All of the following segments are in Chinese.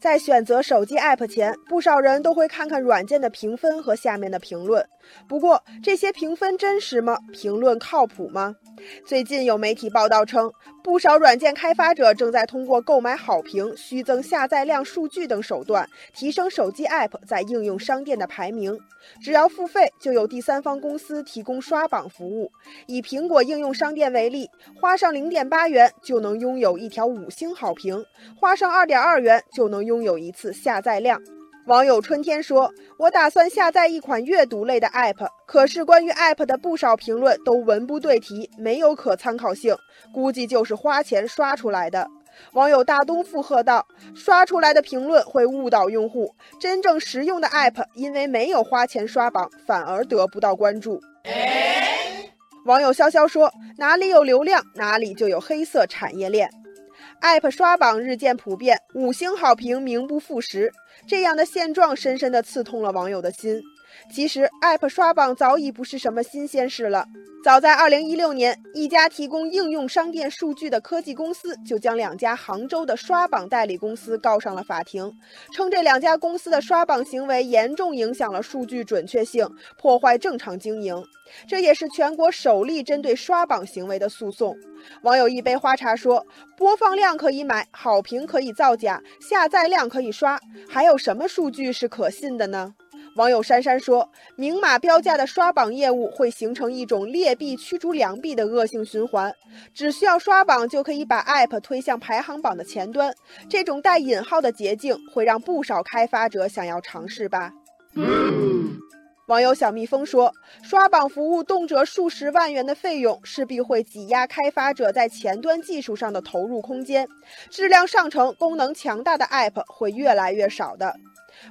在选择手机 App 前，不少人都会看看软件的评分和下面的评论。不过，这些评分真实吗？评论靠谱吗？最近有媒体报道称，不少软件开发者正在通过购买好评、虚增下载量数据等手段，提升手机 App 在应用商店的排名。只要付费，就有第三方公司提供刷榜服务。以苹果应用商店为例，花上零点八元就能拥有一条五星好评，花上二点二元就能拥有一次下载量。网友春天说：“我打算下载一款阅读类的 App，可是关于 App 的不少评论都文不对题，没有可参考性，估计就是花钱刷出来的。”网友大东附和道：“刷出来的评论会误导用户，真正实用的 App 因为没有花钱刷榜，反而得不到关注。”网友潇潇说：“哪里有流量，哪里就有黑色产业链。” App 刷榜日渐普遍，五星好评名不副实，这样的现状深深地刺痛了网友的心。其实，App 刷榜早已不是什么新鲜事了。早在2016年，一家提供应用商店数据的科技公司就将两家杭州的刷榜代理公司告上了法庭，称这两家公司的刷榜行为严重影响了数据准确性，破坏正常经营。这也是全国首例针对刷榜行为的诉讼。网友一杯花茶说：“播放量可以买，好评可以造假，下载量可以刷，还有什么数据是可信的呢？”网友珊珊说：“明码标价的刷榜业务会形成一种劣币驱逐良币的恶性循环，只需要刷榜就可以把 App 推向排行榜的前端。这种带引号的捷径会让不少开发者想要尝试吧。”网友小蜜蜂说：“刷榜服务动辄数十万元的费用，势必会挤压开发者在前端技术上的投入空间，质量上乘、功能强大的 App 会越来越少的。”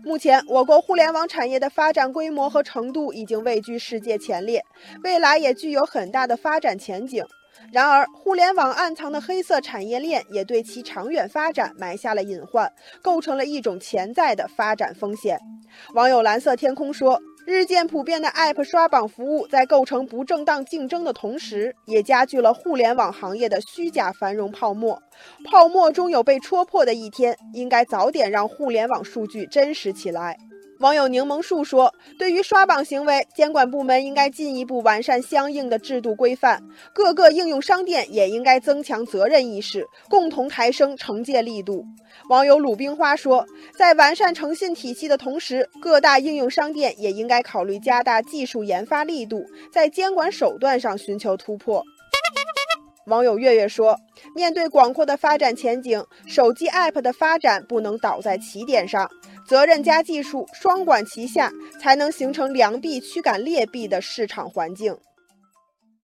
目前，我国互联网产业的发展规模和程度已经位居世界前列，未来也具有很大的发展前景。然而，互联网暗藏的黑色产业链也对其长远发展埋下了隐患，构成了一种潜在的发展风险。网友蓝色天空说。日渐普遍的 App 刷榜服务，在构成不正当竞争的同时，也加剧了互联网行业的虚假繁荣泡沫。泡沫终有被戳破的一天，应该早点让互联网数据真实起来。网友柠檬树说：“对于刷榜行为，监管部门应该进一步完善相应的制度规范，各个应用商店也应该增强责任意识，共同抬升惩戒力度。”网友鲁冰花说：“在完善诚信体系的同时，各大应用商店也应该考虑加大技术研发力度，在监管手段上寻求突破。”网友月月说：“面对广阔的发展前景，手机 App 的发展不能倒在起点上，责任加技术双管齐下，才能形成良币驱赶劣币的市场环境。”